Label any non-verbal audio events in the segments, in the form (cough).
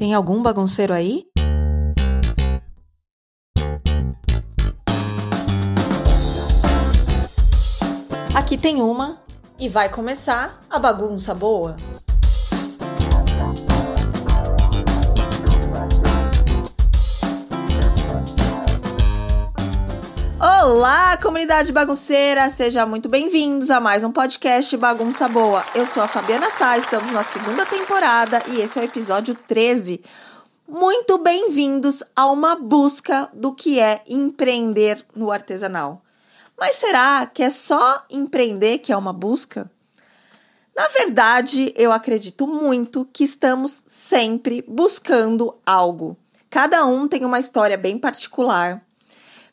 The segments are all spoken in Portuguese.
Tem algum bagunceiro aí? Aqui tem uma e vai começar a bagunça boa. Olá, comunidade bagunceira! Sejam muito bem-vindos a mais um podcast Bagunça Boa. Eu sou a Fabiana Sá, estamos na segunda temporada e esse é o episódio 13. Muito bem-vindos a uma busca do que é empreender no artesanal. Mas será que é só empreender que é uma busca? Na verdade, eu acredito muito que estamos sempre buscando algo. Cada um tem uma história bem particular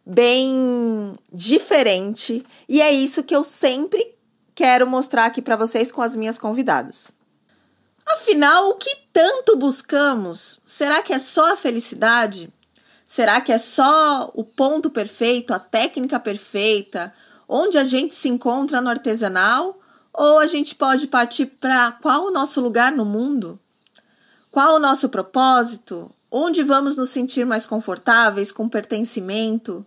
bem diferente e é isso que eu sempre quero mostrar aqui para vocês com as minhas convidadas. Afinal, o que tanto buscamos? Será que é só a felicidade? Será que é só o ponto perfeito, a técnica perfeita, onde a gente se encontra no artesanal? Ou a gente pode partir para qual o nosso lugar no mundo? Qual o nosso propósito? Onde vamos nos sentir mais confortáveis, com pertencimento?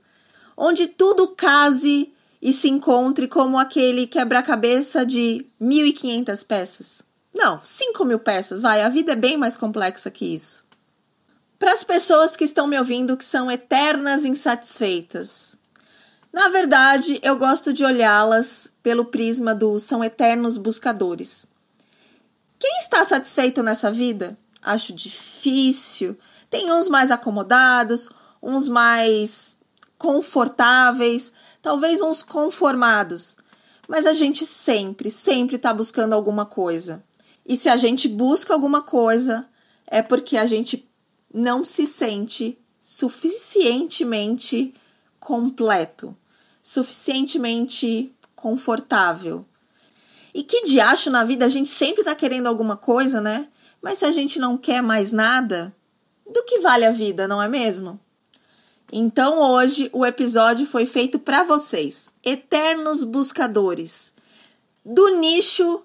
Onde tudo case e se encontre como aquele quebra-cabeça de 1.500 peças. Não, 5 mil peças, vai, a vida é bem mais complexa que isso. Para as pessoas que estão me ouvindo que são eternas insatisfeitas, na verdade eu gosto de olhá-las pelo prisma do são eternos buscadores. Quem está satisfeito nessa vida? Acho difícil. Tem uns mais acomodados, uns mais confortáveis, talvez uns conformados. Mas a gente sempre, sempre está buscando alguma coisa. E se a gente busca alguma coisa, é porque a gente não se sente suficientemente completo, suficientemente confortável. E que diacho na vida a gente sempre está querendo alguma coisa, né? Mas se a gente não quer mais nada, do que vale a vida, não é mesmo? Então hoje o episódio foi feito para vocês, eternos buscadores do nicho,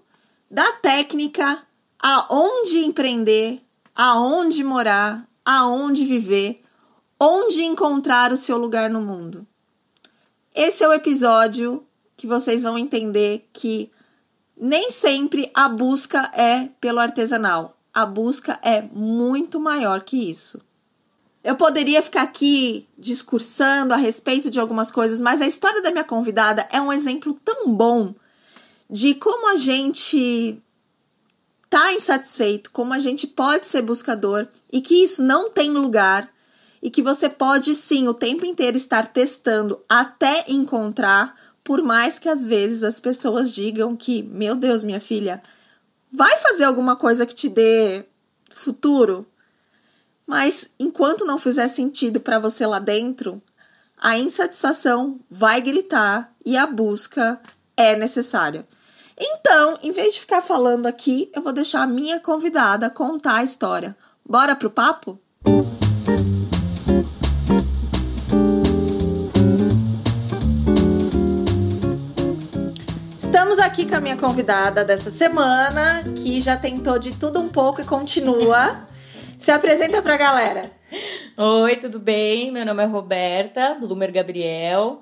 da técnica, aonde empreender, aonde morar, aonde viver, onde encontrar o seu lugar no mundo. Esse é o episódio que vocês vão entender que nem sempre a busca é pelo artesanal. A busca é muito maior que isso. Eu poderia ficar aqui discursando a respeito de algumas coisas, mas a história da minha convidada é um exemplo tão bom de como a gente tá insatisfeito, como a gente pode ser buscador e que isso não tem lugar e que você pode sim o tempo inteiro estar testando até encontrar, por mais que às vezes as pessoas digam que, meu Deus, minha filha, vai fazer alguma coisa que te dê futuro, mas enquanto não fizer sentido para você lá dentro, a insatisfação vai gritar e a busca é necessária. Então, em vez de ficar falando aqui, eu vou deixar a minha convidada contar a história. Bora pro papo? Estamos aqui com a minha convidada dessa semana, que já tentou de tudo um pouco e continua. Se apresenta pra galera. Oi, tudo bem? Meu nome é Roberta Blumer Gabriel.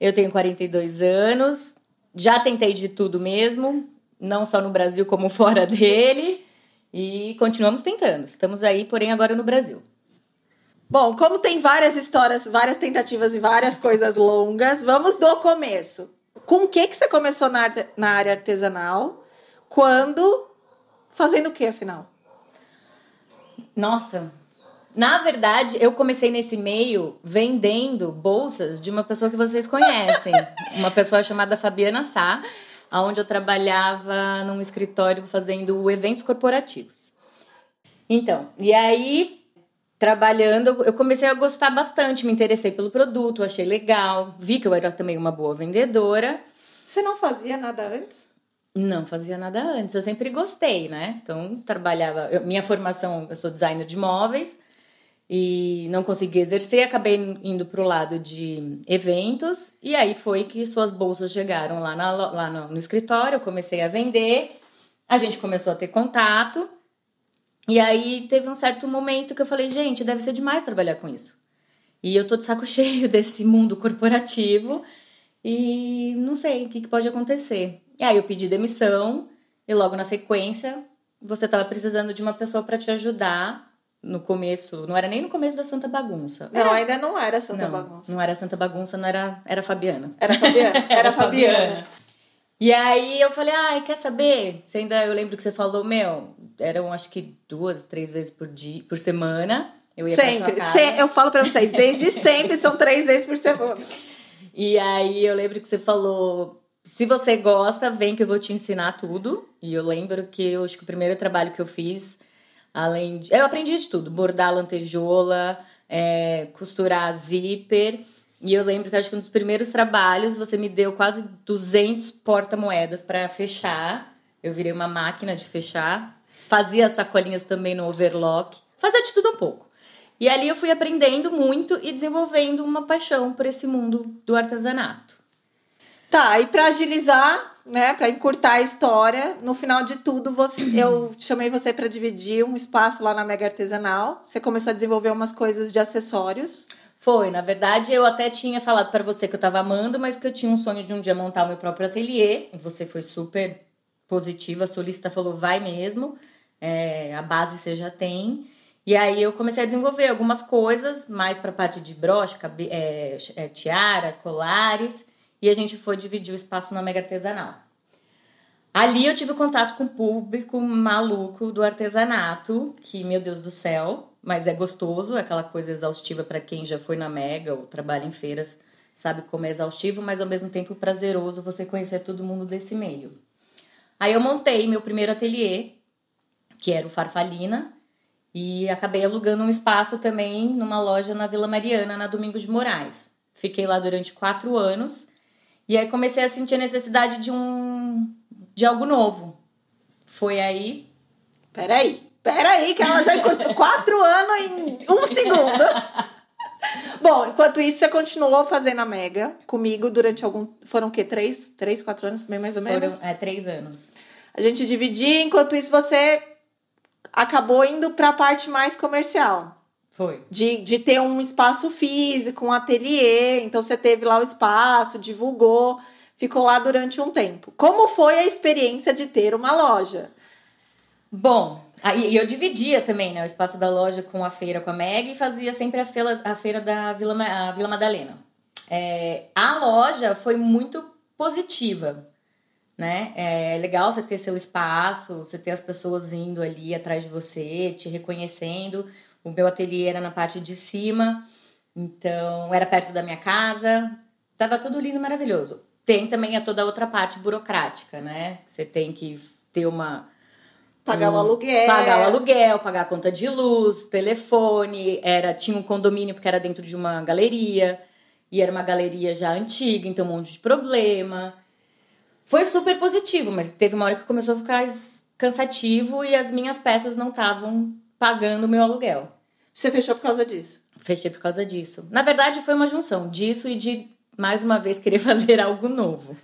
Eu tenho 42 anos. Já tentei de tudo mesmo, não só no Brasil como (laughs) fora dele. E continuamos tentando. Estamos aí, porém, agora no Brasil. Bom, como tem várias histórias, várias tentativas e várias coisas longas, vamos do começo. Com o que, que você começou na, na área artesanal? Quando? Fazendo o que, afinal? Nossa, na verdade, eu comecei nesse meio vendendo bolsas de uma pessoa que vocês conhecem. (laughs) uma pessoa chamada Fabiana Sá, onde eu trabalhava num escritório fazendo eventos corporativos. Então, e aí, trabalhando, eu comecei a gostar bastante, me interessei pelo produto, achei legal, vi que eu era também uma boa vendedora. Você não fazia nada antes? Não fazia nada antes. Eu sempre gostei, né? Então, trabalhava. Eu, minha formação, eu sou designer de móveis e não consegui exercer. Acabei indo para o lado de eventos. E aí foi que suas bolsas chegaram lá, na, lá no, no escritório. Eu comecei a vender. A gente começou a ter contato. E aí teve um certo momento que eu falei, gente, deve ser demais trabalhar com isso. E eu tô de saco (laughs) cheio desse mundo corporativo e não sei o que, que pode acontecer. E aí eu pedi demissão e logo na sequência você estava precisando de uma pessoa para te ajudar no começo, não era nem no começo da Santa Bagunça. Não, ainda não era Santa não, Bagunça. Não era Santa Bagunça, não era, era Fabiana. Era Fabiana. (laughs) Era, era Fabiana. Fabiana. E aí eu falei, ai, quer saber? Você ainda, eu lembro que você falou, meu, eram acho que duas, três vezes por dia, por semana. Eu ia sempre. Se, eu falo para vocês, desde sempre são três vezes por semana. E aí eu lembro que você falou, se você gosta, vem que eu vou te ensinar tudo. E eu lembro que eu acho que o primeiro trabalho que eu fiz, além de. Eu aprendi de tudo: bordar lantejola, é, costurar zíper. E eu lembro que acho que um dos primeiros trabalhos você me deu quase 200 porta-moedas para fechar. Eu virei uma máquina de fechar. Fazia sacolinhas também no overlock. Fazia de tudo um pouco. E ali eu fui aprendendo muito e desenvolvendo uma paixão por esse mundo do artesanato. Tá, e para agilizar, né, para encurtar a história, no final de tudo, você, (clears throat) eu chamei você para dividir um espaço lá na Mega Artesanal. Você começou a desenvolver umas coisas de acessórios. Foi, na verdade, eu até tinha falado para você que eu tava amando, mas que eu tinha um sonho de um dia montar o meu próprio ateliê. E você foi super positiva, a solista falou, vai mesmo, é, a base você já tem. E aí eu comecei a desenvolver algumas coisas, mais para parte de broche, é, é, tiara, colares, e a gente foi dividir o espaço na Mega Artesanal. Ali eu tive contato com o público maluco do artesanato, que, meu Deus do céu, mas é gostoso, é aquela coisa exaustiva para quem já foi na Mega ou trabalha em feiras, sabe como é exaustivo, mas ao mesmo tempo prazeroso você conhecer todo mundo desse meio. Aí eu montei meu primeiro ateliê, que era o Farfalina, e acabei alugando um espaço também numa loja na Vila Mariana, na Domingos de Moraes. Fiquei lá durante quatro anos e aí comecei a sentir a necessidade de um de algo novo. Foi aí. Peraí, Peraí, que ela já encurtou (laughs) quatro anos em um segundo. Bom, enquanto isso, você continuou fazendo a Mega comigo durante algum. Foram o quê? Três? Três, quatro anos? Bem mais ou menos? Foram, é, três anos. A gente dividia, enquanto isso, você acabou indo para a parte mais comercial. Foi. De, de ter um espaço físico, um ateliê. Então você teve lá o espaço, divulgou, ficou lá durante um tempo. Como foi a experiência de ter uma loja? Bom, e eu dividia também, né, o espaço da loja com a feira com a Meg e fazia sempre a feira, a feira da Vila, a Vila Madalena. É, a loja foi muito positiva, né? É legal você ter seu espaço, você ter as pessoas indo ali atrás de você, te reconhecendo. O meu ateliê era na parte de cima, então era perto da minha casa. Tava tudo lindo, maravilhoso. Tem também a toda a outra parte burocrática, né? Você tem que ter uma Pagar o aluguel. Pagar o aluguel, pagar a conta de luz, telefone, era tinha um condomínio porque era dentro de uma galeria, e era uma galeria já antiga, então um monte de problema. Foi super positivo, mas teve uma hora que começou a ficar cansativo e as minhas peças não estavam pagando o meu aluguel. Você fechou por causa disso? Fechei por causa disso. Na verdade, foi uma junção disso e de mais uma vez querer (laughs) fazer algo novo.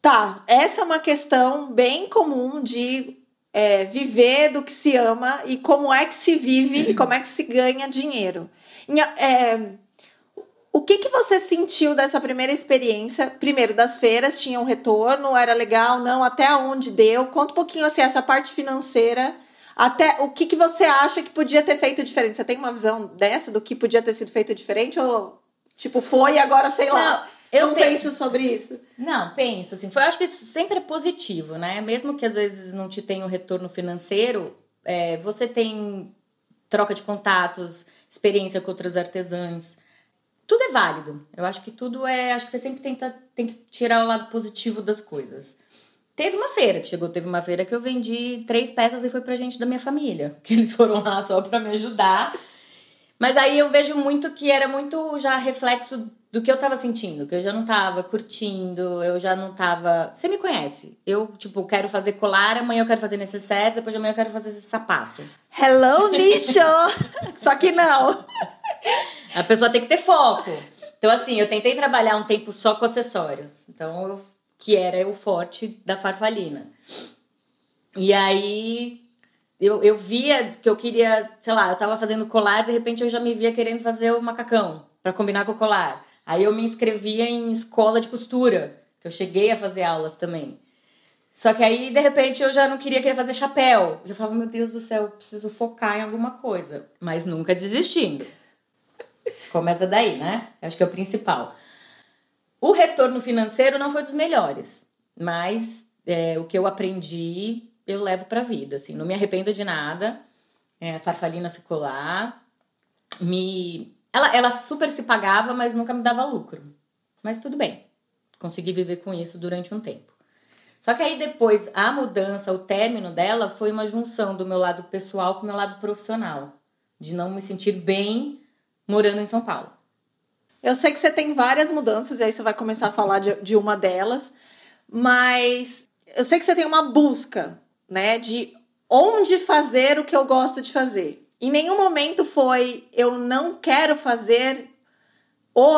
Tá, essa é uma questão bem comum de é, viver do que se ama e como é que se vive e como é que se ganha dinheiro. É, o que, que você sentiu dessa primeira experiência? Primeiro, das feiras, tinha um retorno, era legal, não? Até onde deu? Conta um pouquinho assim, essa parte financeira. Até o que, que você acha que podia ter feito diferente? Você tem uma visão dessa do que podia ter sido feito diferente? Ou, tipo, foi e agora sei lá? Não. Eu não penso sobre isso. Não, penso assim. Foi, eu acho que isso sempre é positivo, né? Mesmo que às vezes não te tenha um retorno financeiro, é, você tem troca de contatos, experiência com outros artesãos. Tudo é válido. Eu acho que tudo é. Acho que você sempre tenta, tem que tirar o lado positivo das coisas. Teve uma feira que chegou, teve uma feira que eu vendi três peças e foi pra gente da minha família. (laughs) Que eles foram lá só pra me ajudar. Mas aí eu vejo muito que era muito já reflexo do que eu tava sentindo, que eu já não tava curtindo, eu já não tava. Você me conhece. Eu, tipo, quero fazer colar, amanhã eu quero fazer necessaire, depois de amanhã eu quero fazer esse sapato. Hello, nicho! (laughs) Só que não. A pessoa tem que ter foco. Então, assim, eu tentei trabalhar um tempo só com acessórios. Então, eu, que era o forte da farfalina. E aí eu, eu via que eu queria, sei lá, eu tava fazendo colar, de repente eu já me via querendo fazer o macacão para combinar com o colar. Aí eu me inscrevia em escola de costura, que eu cheguei a fazer aulas também. Só que aí, de repente, eu já não queria querer fazer chapéu. Eu falava, meu Deus do céu, preciso focar em alguma coisa. Mas nunca desistindo. Começa daí, né? Acho que é o principal. O retorno financeiro não foi dos melhores, mas é, o que eu aprendi eu levo para a vida. Assim, não me arrependo de nada. É, a Farfalina ficou lá, me, ela, ela super se pagava, mas nunca me dava lucro. Mas tudo bem, consegui viver com isso durante um tempo. Só que aí depois a mudança, o término dela foi uma junção do meu lado pessoal com o meu lado profissional, de não me sentir bem morando em São Paulo. Eu sei que você tem várias mudanças, e aí você vai começar a falar de, de uma delas, mas eu sei que você tem uma busca, né, de onde fazer o que eu gosto de fazer. Em nenhum momento foi eu não quero fazer o,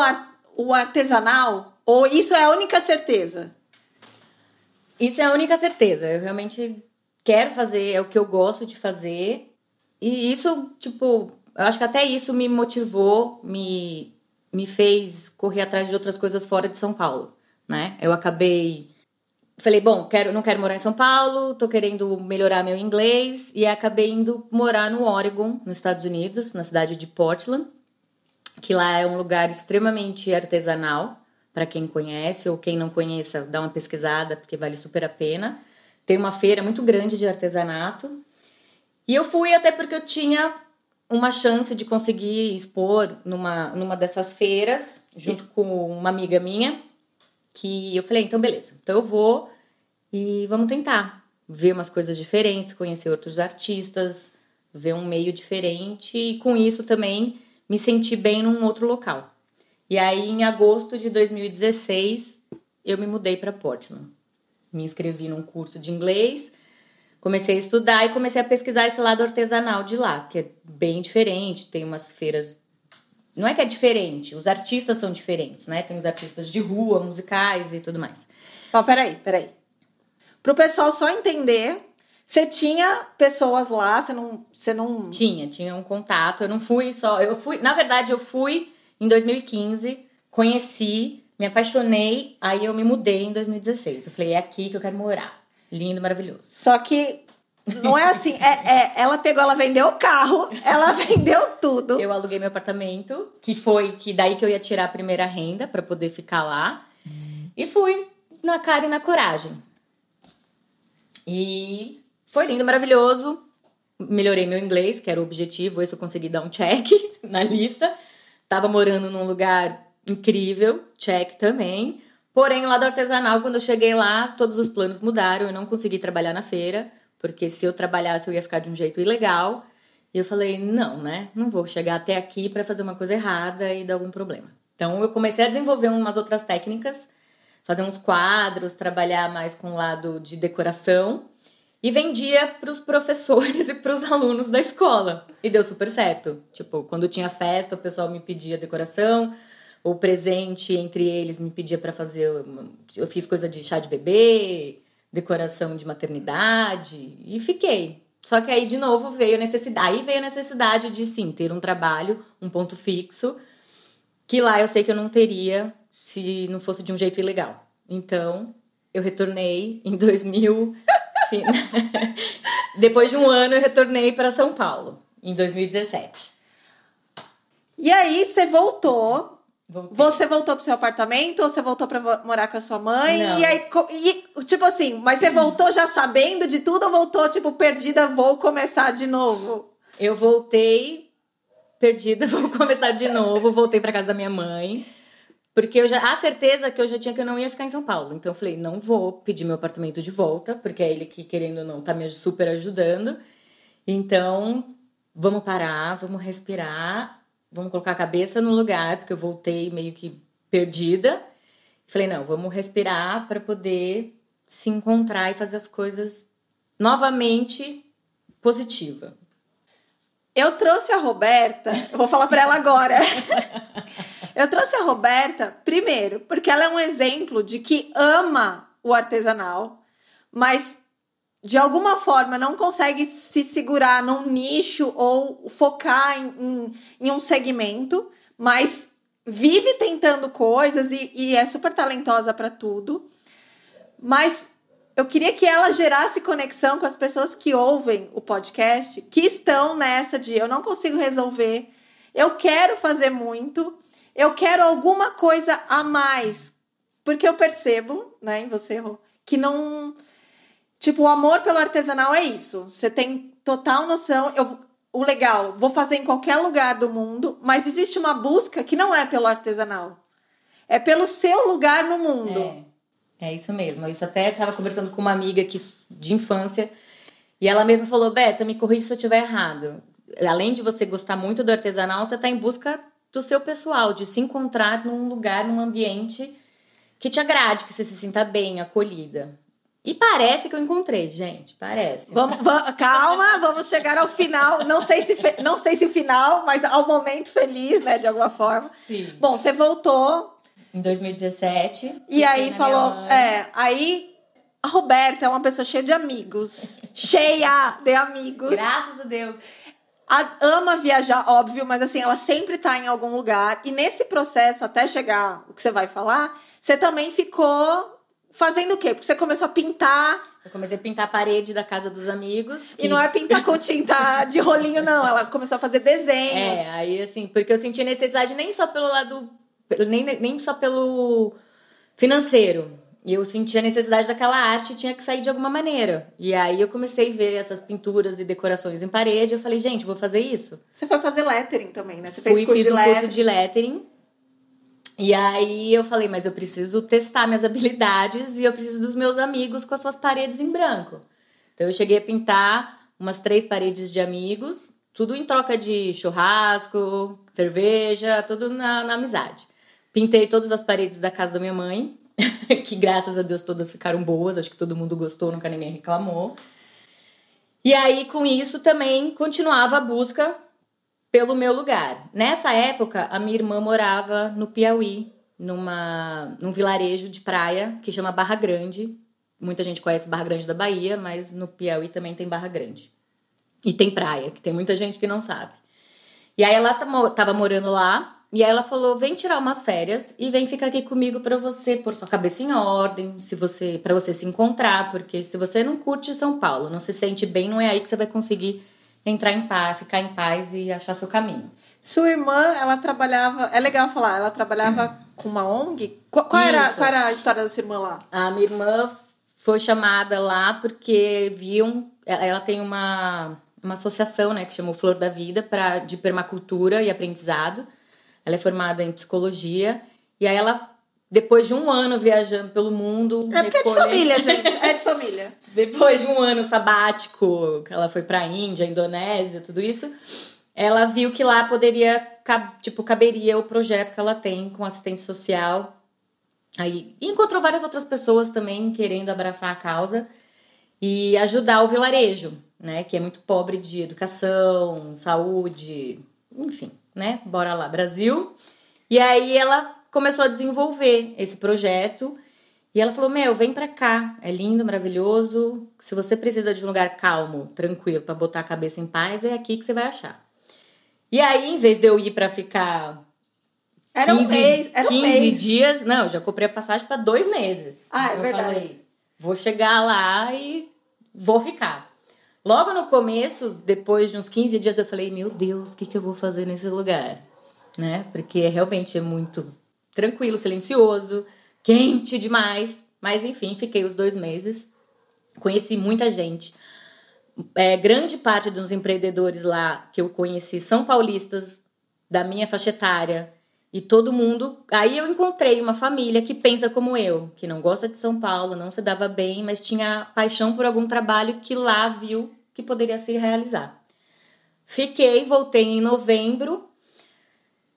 o artesanal, ou isso é a única certeza? Isso é a única certeza. Eu realmente quero fazer, é o que eu gosto de fazer. E isso, tipo, eu acho que até isso me motivou, me me fez correr atrás de outras coisas fora de São Paulo, né? Eu acabei falei, bom, quero, não quero morar em São Paulo, tô querendo melhorar meu inglês e acabei indo morar no Oregon, nos Estados Unidos, na cidade de Portland, que lá é um lugar extremamente artesanal, para quem conhece ou quem não conheça, dá uma pesquisada porque vale super a pena. Tem uma feira muito grande de artesanato. E eu fui até porque eu tinha uma chance de conseguir expor numa, numa dessas feiras, junto Isso. com uma amiga minha, que eu falei, então beleza, então eu vou e vamos tentar ver umas coisas diferentes, conhecer outros artistas, ver um meio diferente e com isso também me sentir bem num outro local. E aí em agosto de 2016 eu me mudei para Portland. Me inscrevi num curso de inglês comecei a estudar e comecei a pesquisar esse lado artesanal de lá, que é bem diferente, tem umas feiras. Não é que é diferente, os artistas são diferentes, né? Tem os artistas de rua, musicais e tudo mais. Ó, oh, peraí, peraí. Pro pessoal só entender, você tinha pessoas lá, você não, você não. Tinha, tinha um contato. Eu não fui só. Eu fui, na verdade, eu fui em 2015, conheci, me apaixonei, aí eu me mudei em 2016. Eu falei, é aqui que eu quero morar. Lindo, maravilhoso. Só que não é assim, é, é, ela pegou, ela vendeu o carro, ela (laughs) vendeu tudo. Eu aluguei meu apartamento, que foi que daí que eu ia tirar a primeira renda para poder ficar lá. E fui na cara e na coragem. E foi lindo, maravilhoso. Melhorei meu inglês, que era o objetivo, esse eu consegui dar um check (laughs) na lista. Tava morando num lugar incrível, check também. Porém, lá do artesanal, quando eu cheguei lá, todos os planos mudaram. Eu não consegui trabalhar na feira, porque se eu trabalhasse eu ia ficar de um jeito ilegal. E eu falei, não, né? Não vou chegar até aqui para fazer uma coisa errada e dar algum problema. Então, eu comecei a desenvolver umas outras técnicas, fazer uns quadros, trabalhar mais com o lado de decoração e vendia para os professores (laughs) e para os alunos da escola. E deu super certo. Tipo, quando tinha festa, o pessoal me pedia decoração, o presente entre eles me pedia para fazer. Eu fiz coisa de chá de bebê, decoração de maternidade e fiquei. Só que aí de novo veio a necessidade, aí veio a necessidade de sim ter um trabalho, um ponto fixo, que lá eu sei que eu não teria se não fosse de um jeito ilegal. Então, eu retornei em (laughs) 2000 (laughs) Depois de um ano eu retornei para São Paulo em 2017. E aí você voltou Voltei. Você voltou pro seu apartamento ou você voltou para morar com a sua mãe? Não. E aí, e, tipo assim, mas você voltou já sabendo de tudo ou voltou, tipo, perdida, vou começar de novo? Eu voltei perdida, (laughs) vou começar de novo, voltei para casa da minha mãe. Porque eu já, a certeza que eu já tinha que eu não ia ficar em São Paulo. Então eu falei, não vou pedir meu apartamento de volta, porque é ele que, querendo ou não, tá me super ajudando. Então, vamos parar, vamos respirar vamos colocar a cabeça no lugar, porque eu voltei meio que perdida. Falei, não, vamos respirar para poder se encontrar e fazer as coisas novamente positiva. Eu trouxe a Roberta, eu vou falar para ela agora. (laughs) eu trouxe a Roberta primeiro, porque ela é um exemplo de que ama o artesanal, mas de alguma forma não consegue se segurar num nicho ou focar em, em, em um segmento, mas vive tentando coisas e, e é super talentosa para tudo. Mas eu queria que ela gerasse conexão com as pessoas que ouvem o podcast, que estão nessa de eu não consigo resolver, eu quero fazer muito, eu quero alguma coisa a mais. Porque eu percebo, né, em você, que não. Tipo, o amor pelo artesanal é isso. Você tem total noção. Eu, o legal, vou fazer em qualquer lugar do mundo, mas existe uma busca que não é pelo artesanal. É pelo seu lugar no mundo. É. É isso mesmo. Isso até estava conversando com uma amiga que, de infância e ela mesma falou: Beta, me corrija se eu estiver errado. Além de você gostar muito do artesanal, você está em busca do seu pessoal, de se encontrar num lugar, num ambiente que te agrade, que você se sinta bem, acolhida. E parece que eu encontrei, gente. Parece. Vamos, vamos, calma, vamos chegar ao final. Não sei se não sei se final, mas ao momento feliz, né, de alguma forma. Sim. Bom, você voltou em 2017. E aí falou, é, aí a Roberta é uma pessoa cheia de amigos, cheia de amigos. Graças a Deus. A, ama viajar, óbvio, mas assim, ela sempre tá em algum lugar. E nesse processo, até chegar o que você vai falar, você também ficou fazendo o quê? Porque você começou a pintar. Eu comecei a pintar a parede da casa dos amigos. Que... E não é pintar com tinta de rolinho, não. Ela começou a fazer desenhos. É, aí assim, porque eu senti necessidade nem só pelo lado nem, nem só pelo financeiro. E eu senti a necessidade daquela arte tinha que sair de alguma maneira. E aí eu comecei a ver essas pinturas e decorações em parede. Eu falei, gente, vou fazer isso. Você foi fazer lettering também, né? Você fez Fui, curso fiz de um lettering. curso de lettering. E aí eu falei, mas eu preciso testar minhas habilidades e eu preciso dos meus amigos com as suas paredes em branco. Então eu cheguei a pintar umas três paredes de amigos, tudo em troca de churrasco, cerveja, tudo na, na amizade. Pintei todas as paredes da casa da minha mãe, (laughs) que graças a Deus todas ficaram boas, acho que todo mundo gostou, nunca ninguém reclamou. E aí, com isso, também continuava a busca pelo meu lugar. Nessa época, a minha irmã morava no Piauí, numa, num vilarejo de praia que chama Barra Grande. Muita gente conhece Barra Grande da Bahia, mas no Piauí também tem Barra Grande. E tem praia, que tem muita gente que não sabe. E aí ela tava morando lá, e aí ela falou: "Vem tirar umas férias e vem ficar aqui comigo para você pôr sua cabeça em ordem, se você para você se encontrar, porque se você não curte São Paulo, não se sente bem, não é aí que você vai conseguir entrar em paz, ficar em paz e achar seu caminho". Sua irmã, ela trabalhava, é legal falar, ela trabalhava com uma ONG? Qual, qual era, qual era a história da sua irmã lá? A minha irmã foi chamada lá porque viam, ela tem uma uma associação, né, que chamou Flor da Vida para de permacultura e aprendizado. Ela é formada em psicologia e aí ela depois de um ano viajando pelo mundo. É porque é de família, gente. (laughs) É de família. depois de um ano sabático, que ela foi pra Índia, Indonésia, tudo isso, ela viu que lá poderia, tipo, caberia o projeto que ela tem com assistência social. Aí e encontrou várias outras pessoas também querendo abraçar a causa e ajudar o vilarejo, né? Que é muito pobre de educação, saúde, enfim né? Bora lá, Brasil. E aí ela começou a desenvolver esse projeto. E ela falou: Meu, vem pra cá, é lindo, maravilhoso. Se você precisa de um lugar calmo, tranquilo, para botar a cabeça em paz, é aqui que você vai achar. E aí, em vez de eu ir para ficar era 15, um mês, era 15 um mês. dias, não, eu já comprei a passagem para dois meses. Ah, é eu verdade. Falei, vou chegar lá e vou ficar. Logo no começo, depois de uns 15 dias, eu falei: Meu Deus, o que, que eu vou fazer nesse lugar? Né? Porque realmente é muito tranquilo, silencioso, quente demais. Mas enfim, fiquei os dois meses. Conheci muita gente. É, grande parte dos empreendedores lá que eu conheci são paulistas da minha faixa etária. E todo mundo. Aí eu encontrei uma família que pensa como eu, que não gosta de São Paulo, não se dava bem, mas tinha paixão por algum trabalho que lá viu que poderia se realizar. Fiquei, voltei em novembro.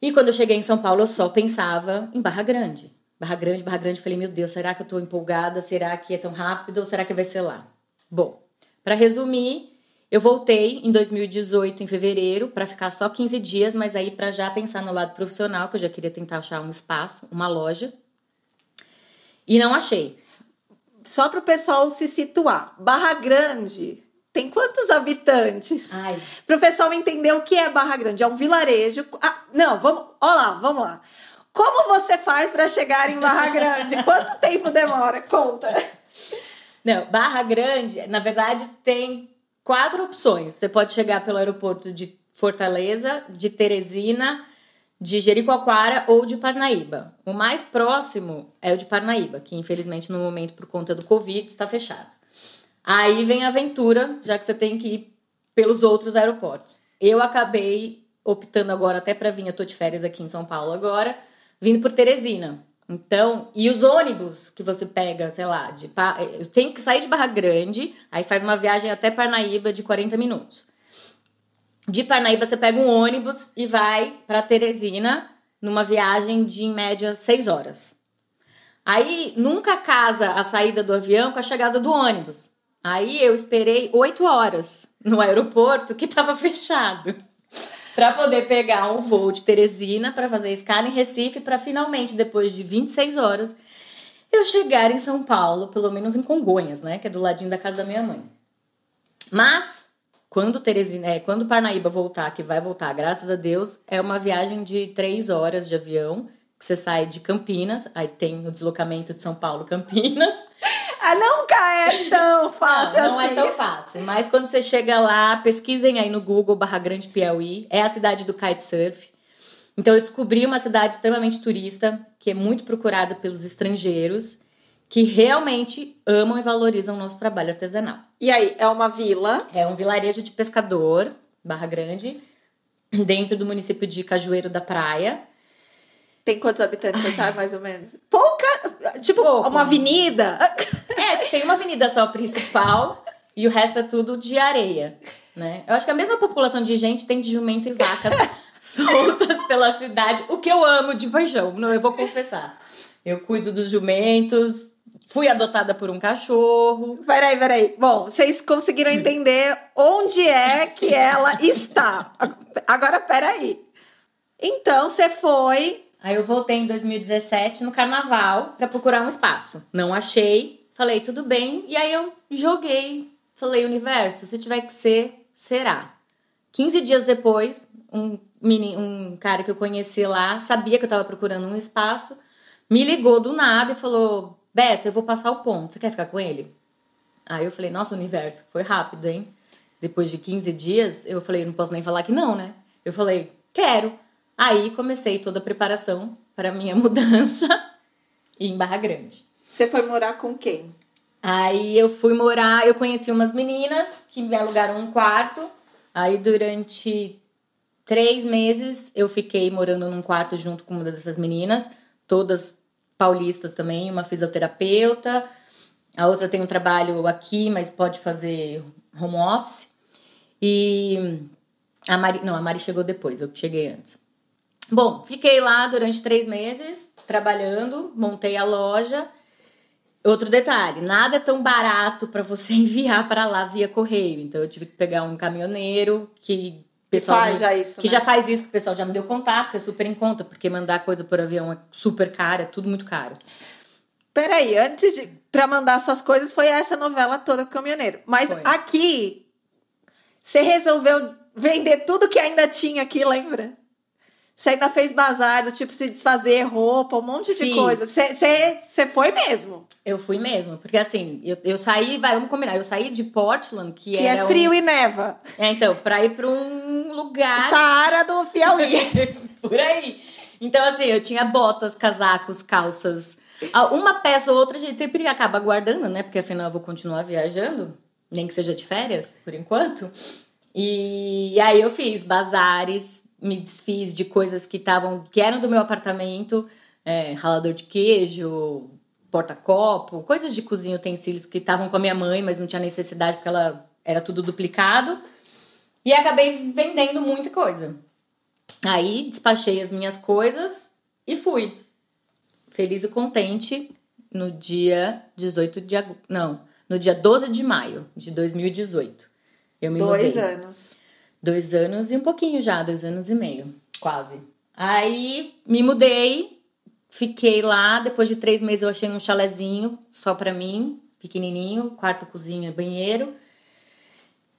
E quando eu cheguei em São Paulo, eu só pensava em Barra Grande. Barra Grande, Barra Grande. Falei, meu Deus, será que eu tô empolgada? Será que é tão rápido? Ou será que vai ser lá? Bom, para resumir, eu voltei em 2018, em fevereiro, para ficar só 15 dias, mas aí para já pensar no lado profissional, que eu já queria tentar achar um espaço, uma loja. E não achei. só para o pessoal se situar. Barra Grande tem quantos habitantes? Para o pessoal entender o que é Barra Grande. É um vilarejo. Ah, não, vamos. Olha lá, vamos lá. Como você faz para chegar em Barra Grande? (laughs) Quanto tempo demora? Conta. Não, Barra Grande, na verdade, tem quatro opções. Você pode chegar pelo aeroporto de Fortaleza, de Teresina, de Jericoacoara ou de Parnaíba. O mais próximo é o de Parnaíba, que infelizmente no momento, por conta do Covid, está fechado. Aí vem a aventura, já que você tem que ir pelos outros aeroportos. Eu acabei optando agora até para vir, eu tô de férias aqui em São Paulo agora, vindo por Teresina. Então, e os ônibus que você pega, sei lá, de eu tenho que sair de Barra Grande, aí faz uma viagem até Parnaíba de 40 minutos. De Parnaíba você pega um ônibus e vai para Teresina numa viagem de em média 6 horas. Aí nunca casa a saída do avião com a chegada do ônibus. Aí eu esperei 8 horas no aeroporto que estava fechado para poder pegar um voo de Teresina para fazer escala em Recife para finalmente depois de 26 horas eu chegar em São Paulo, pelo menos em Congonhas, né, que é do ladinho da casa da minha mãe. Mas quando Teresina, é, quando Parnaíba voltar, que vai voltar, graças a Deus, é uma viagem de três horas de avião, que você sai de Campinas, aí tem o deslocamento de São Paulo Campinas. Ah, nunca é tão fácil não, não assim. é tão fácil. Mas quando você chega lá, pesquisem aí no Google Barra Grande Piauí, é a cidade do kitesurf. Então eu descobri uma cidade extremamente turista, que é muito procurada pelos estrangeiros, que realmente amam e valorizam o nosso trabalho artesanal. E aí, é uma vila. É um vilarejo de pescador, Barra Grande, dentro do município de Cajueiro da Praia. Tem quantos habitantes, você sabe mais ou menos? Pouca. Tipo, Pouco. uma avenida. É, tem uma avenida só principal e o resto é tudo de areia, né? Eu acho que a mesma população de gente tem de jumento e vacas (laughs) soltas pela cidade, o que eu amo de paixão, não, eu vou confessar. Eu cuido dos jumentos, fui adotada por um cachorro. Peraí, peraí. Bom, vocês conseguiram entender onde é que ela está. Agora, peraí. Então, você foi. Aí eu voltei em 2017 no carnaval pra procurar um espaço. Não achei, falei tudo bem, e aí eu joguei. Falei, universo, se tiver que ser, será. 15 dias depois, um, meni- um cara que eu conheci lá sabia que eu tava procurando um espaço, me ligou do nada e falou: Beto, eu vou passar o ponto, você quer ficar com ele? Aí eu falei: Nossa, universo, foi rápido, hein? Depois de 15 dias, eu falei: Não posso nem falar que não, né? Eu falei: Quero. Aí comecei toda a preparação para minha (laughs) mudança em Barra Grande. Você foi morar com quem? Aí eu fui morar, eu conheci umas meninas que me alugaram um quarto. Aí durante três meses eu fiquei morando num quarto junto com uma dessas meninas, todas paulistas também, uma fisioterapeuta, a outra tem um trabalho aqui, mas pode fazer home office. E a Mari, não, a Mari chegou depois, eu cheguei antes. Bom, fiquei lá durante três meses trabalhando, montei a loja. Outro detalhe, nada é tão barato para você (laughs) enviar para lá via correio. Então eu tive que pegar um caminhoneiro que pessoal faz me- já isso, que né? já faz isso, que o pessoal já me deu contato, que é super em conta, porque mandar coisa por avião é super caro, é tudo muito caro. Peraí, antes de. Pra mandar suas coisas, foi essa novela toda com o caminhoneiro. Mas Foi. aqui, você resolveu vender tudo que ainda tinha aqui, lembra? Você ainda fez bazar, do tipo se desfazer roupa, um monte de Fiz. coisa. Você- foi mesmo. Eu fui mesmo, porque assim, eu, eu saí, vai, vamos combinar, eu saí de Portland, que, Que é um- frio e neva. É, então, pra ir pra um lugar Saara do Piauí. (laughs) por aí. Então, assim, eu tinha botas, casacos, calças. Ah, Uma peça ou outra a gente sempre acaba guardando, né? Porque afinal eu vou continuar viajando, nem que seja de férias, por enquanto. E, aí eu fiz bazares, me desfiz de coisas que estavam, que eram do meu apartamento, é, ralador de queijo, porta-copo, coisas de cozinha, utensílios que estavam com a minha mãe, mas não tinha necessidade porque ela era tudo duplicado. E acabei vendendo muita coisa. Aí despachei as minhas coisas e fui. Feliz e contente no dia 18 de agosto. Não, no dia 12 de maio de 2018. Eu me Dois mudei. anos. Dois anos e um pouquinho já, dois anos e meio, quase. Aí me mudei, fiquei lá. Depois de três meses eu achei um chalezinho só pra mim. pequenininho, quarto, cozinha, banheiro.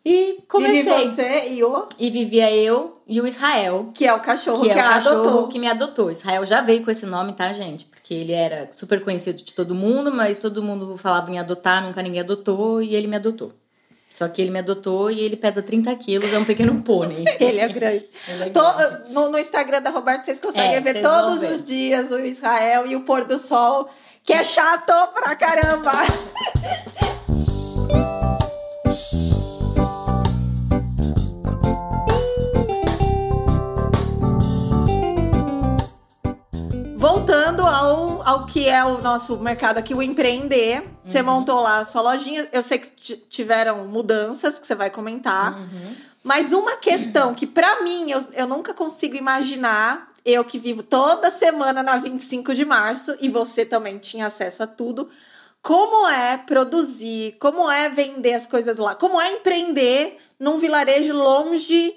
E comecei. Vive você e o... E vivia eu e o Israel, Que é o cachorro que que, é o cachorro adotou. que me adotou. Israel já veio com esse nome, tá, gente? Porque ele era super conhecido de todo mundo, mas todo mundo falava em adotar, nunca ninguém adotou, e ele me adotou. Só que ele me adotou e ele pesa 30 quilos, é um pequeno (laughs) pônei. Ele é grande. Ele é To- grande. no, no Instagram da Roberta, vocês conseguem É, ver vocês todos ver. os dias o Israel e o pôr do sol, que é chato pra caramba. (laughs) ao, que é o nosso mercado aqui, o empreender. Você montou lá a sua lojinha. Eu sei que tiveram mudanças que você vai comentar. Uhum. Mas uma questão que, pra mim, eu, eu nunca consigo imaginar, eu que vivo toda semana na 25 de março, e você também tinha acesso a tudo, como é produzir, como é vender as coisas lá, como é empreender num vilarejo longe,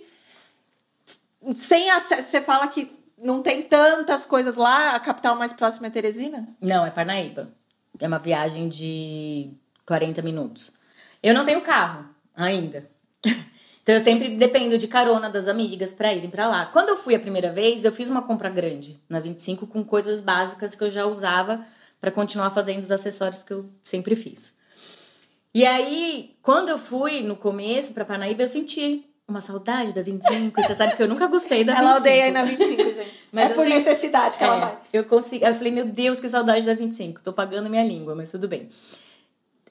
sem acesso. Você fala que não tem tantas coisas lá, a capital mais próxima é Teresina? Não, é Parnaíba. É uma viagem de 40 minutos. Eu não tenho carro ainda. (laughs) Então eu sempre dependo de carona das amigas para irem para lá. Quando eu fui a primeira vez, eu fiz uma compra grande na 25 com coisas básicas que eu já usava para continuar fazendo os acessórios que eu sempre fiz. E aí, quando eu fui no começo para Parnaíba, eu senti uma saudade da 25. E você sabe que eu nunca gostei da 25. Ela odeia ir na 25, gente. (laughs) Mas é por assim, necessidade que ela É, vai. Eu consegui. Eu falei, meu Deus, que saudade da 25. Tô pagando minha língua, mas tudo bem.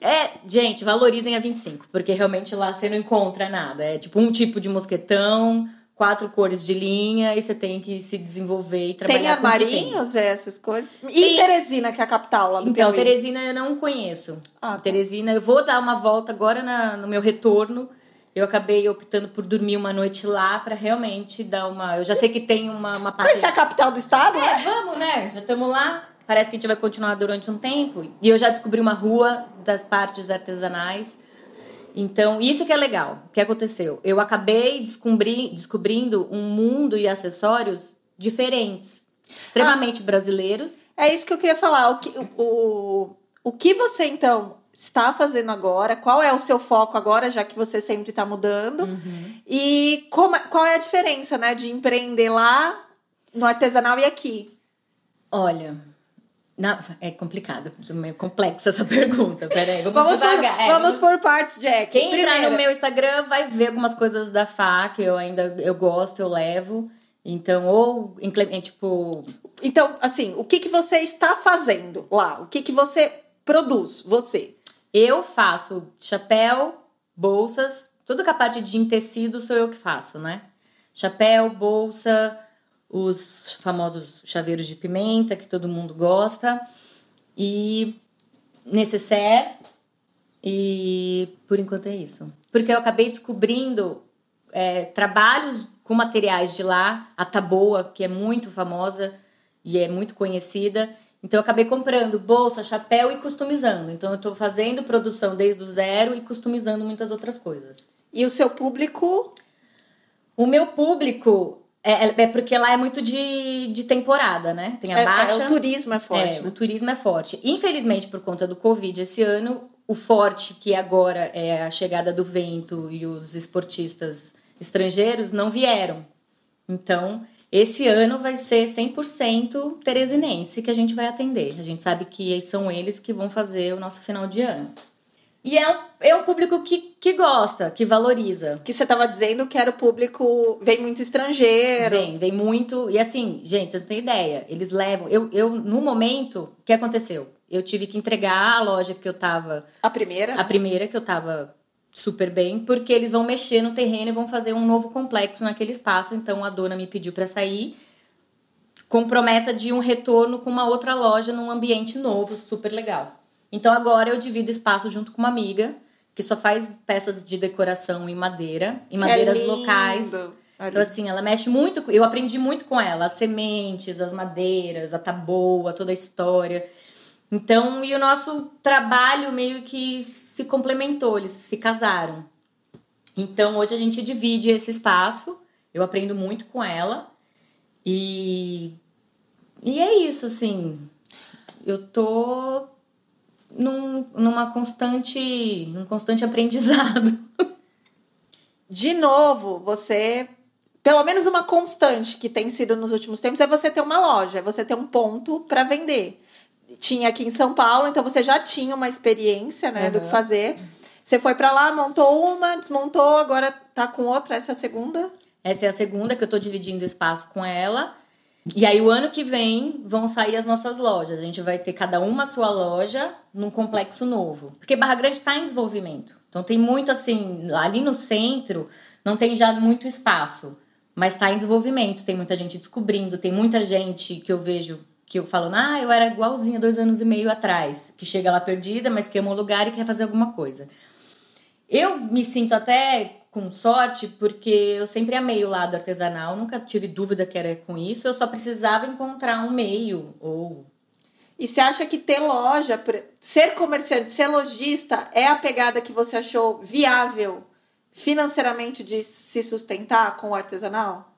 É, gente, valorizem a 25, porque realmente lá você não encontra nada. É tipo um tipo de mosquetão, quatro cores de linha, e você tem que se desenvolver e trabalhar Tem com tem. armarinhos, é, essas coisas? E Sim. Teresina, que é a capital lá do Então, Piauí? Teresina eu não conheço. Ah, tá. Teresina, eu vou dar uma volta agora na- no meu retorno. Eu acabei optando por dormir uma noite lá pra realmente dar uma. Eu já sei que tem uma, uma parte. Conhecer a capital do estado, né? É, vamos, né? Já estamos lá. Parece que a gente vai continuar durante um tempo. E eu já descobri uma rua das partes artesanais. Então, isso que é legal. O que aconteceu? Eu acabei descobri, descobrindo um mundo e acessórios diferentes. Extremamente brasileiros. É isso que eu queria falar. O que, o, o que você, então, está fazendo agora? Qual é o seu foco agora, já que você sempre está mudando? E como, é- qual é a diferença, né, de empreender lá no artesanal e aqui? Olha, na- é complicado. É meio complexa essa (laughs) pergunta. Peraí, vamos, Vamos, por, devagar. É, vamos por partes, Jack. Quem entrar Primeiro, no meu Instagram vai ver algumas coisas da Fá que eu ainda eu gosto, eu levo. Então, ou incle- tipo, Então, assim, o que, que você está fazendo lá? O que, que você produz, você? Eu faço chapéu, bolsas, tudo que a parte de tecido sou eu que faço, né? Chapéu, bolsa, os famosos chaveiros de pimenta que todo mundo gosta e necessaire e por enquanto é isso. Porque eu acabei descobrindo é, trabalhos com materiais de lá, a taboa, que é muito famosa e é muito conhecida. Então eu acabei comprando bolsa, chapéu e customizando. Então eu estou fazendo produção desde o zero e customizando muitas outras coisas. E o seu público? O meu público é, é porque lá é muito de, de temporada, né? Tem a É, baixa. é, o turismo é forte. É, né? o turismo é forte. Infelizmente, por conta do Covid, esse ano, o forte, que agora é a chegada do vento e os esportistas estrangeiros, não vieram. Então, esse ano vai ser 100% teresinense que a gente vai atender. A gente sabe que são eles que vão fazer o nosso final de ano. E é um, é um público que, que gosta, que valoriza. Que você estava dizendo que era o público. Vem muito estrangeiro. Vem, vem muito. E assim, gente, vocês não têm ideia. Eles levam. Eu, eu no momento, o que aconteceu? Eu tive que entregar a loja que eu tava. A primeira? A primeira que eu tava super bem, porque eles vão mexer no terreno e vão fazer um novo complexo naquele espaço. Então a dona me pediu para sair com promessa de um retorno com uma outra loja num ambiente novo, super legal. Então agora eu divido espaço junto com uma amiga que só faz peças de decoração em madeira, em é madeiras lindo. locais. É Então, assim, ela mexe muito. Eu aprendi muito com ela. As sementes, as madeiras, a taboa, toda a história. Então, e o nosso trabalho meio que se complementou, eles se casaram. Então, hoje a gente divide esse espaço. Eu aprendo muito com ela. E. E é isso, assim. Eu tô num, numa constante, num constante aprendizado. (laughs) De novo, você pelo menos uma constante que tem sido nos últimos tempos é você ter uma loja, é você ter um ponto para vender. Tinha aqui em São Paulo, então você já tinha uma experiência, né, uhum. do que fazer. Você foi para lá, montou uma, desmontou, agora tá com outra, essa é a segunda? Essa é a segunda que eu tô dividindo espaço com ela. E aí, o ano que vem, vão sair as nossas lojas. A gente vai ter cada uma a sua loja num complexo novo. Porque Barra Grande está em desenvolvimento. Então, tem muito assim, ali no centro, não tem já muito espaço. Mas está em desenvolvimento. Tem muita gente descobrindo. Tem muita gente que eu vejo que eu falo, ah, eu era igualzinha dois anos e meio atrás. Que chega lá perdida, mas que ama o lugar e quer fazer alguma coisa. Eu me sinto até com sorte, porque eu sempre amei o lado artesanal, nunca tive dúvida que era com isso, eu só precisava encontrar um meio ou e você acha que ter loja, ser comerciante, ser lojista é a pegada que você achou viável financeiramente de se sustentar com o artesanal?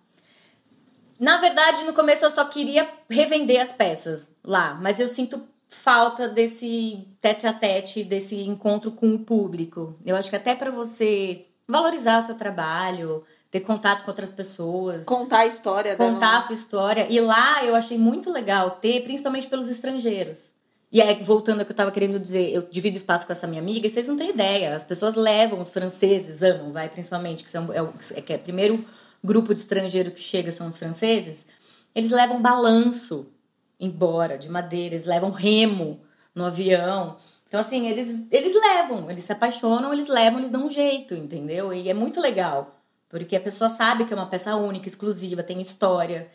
Na verdade, no começo eu só queria revender as peças lá, mas eu sinto falta desse tete a tete, desse encontro com o público. Eu acho que até para você valorizar o seu trabalho, ter contato com outras pessoas. Contar a história Contar dela. a sua história. E lá eu achei muito legal ter, principalmente pelos estrangeiros. E aí, voltando ao que eu estava querendo dizer, eu divido espaço com essa minha amiga e vocês não têm ideia. As pessoas levam, os franceses amam, vai, principalmente, que, são, é, o, é, que é o primeiro grupo de estrangeiro que chega são os franceses. Eles levam balanço embora, de madeira, eles levam remo no avião. Então, assim, eles, eles levam, eles se apaixonam, eles levam, eles dão um jeito, entendeu? E é muito legal, porque a pessoa sabe que é uma peça única, exclusiva, tem história.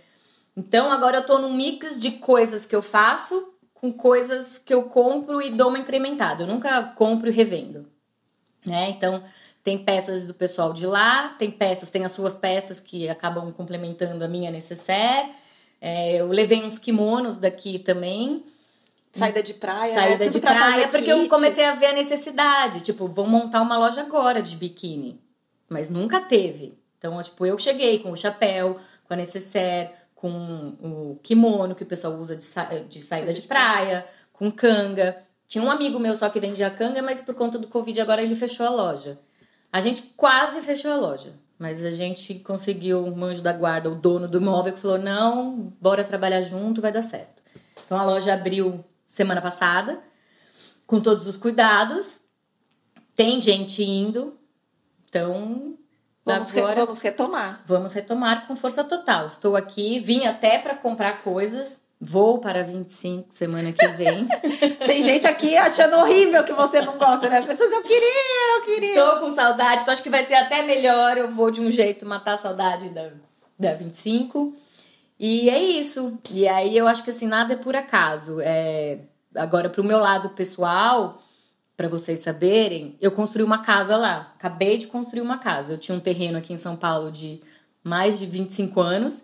Então, agora eu tô num mix de coisas que eu faço com coisas que eu compro e dou uma incrementada. Eu nunca compro e revendo, né? Então, tem peças do pessoal de lá, tem peças, tem as suas peças que acabam complementando a minha necessaire. É, eu levei uns kimonos daqui também. Saída de praia, Saída né? de praia, porque kit. eu comecei a ver a necessidade. Tipo, vou montar uma loja agora de biquíni. Mas nunca teve. Então, tipo, eu cheguei com o chapéu, com a necessaire, com o kimono que o pessoal usa de, sa de saída de, de praia, com canga. Tinha um amigo meu só que vendia canga, mas por conta do Covid agora ele fechou a loja. A gente quase fechou a loja. Mas a gente conseguiu um anjo da guarda, o dono do imóvel, que falou: não, bora trabalhar junto, vai dar certo. Então a loja abriu semana passada, com todos os cuidados. Tem gente indo, então vamos, agora, re, vamos retomar. Vamos retomar com força total. Estou aqui, vim até para comprar coisas. Vou para 25 semana que vem. (laughs) Tem gente aqui achando horrível que você não gosta, né? As pessoas, eu queria, eu queria. Estou com saudade, então acho que vai ser até melhor. Eu vou de um jeito matar a saudade da, da 25. E é isso. E aí eu acho que assim, nada é por acaso. É... Agora, pro meu lado pessoal, para vocês saberem, eu construí uma casa lá. Acabei de construir uma casa. Eu tinha um terreno aqui em São Paulo de mais de 25 anos.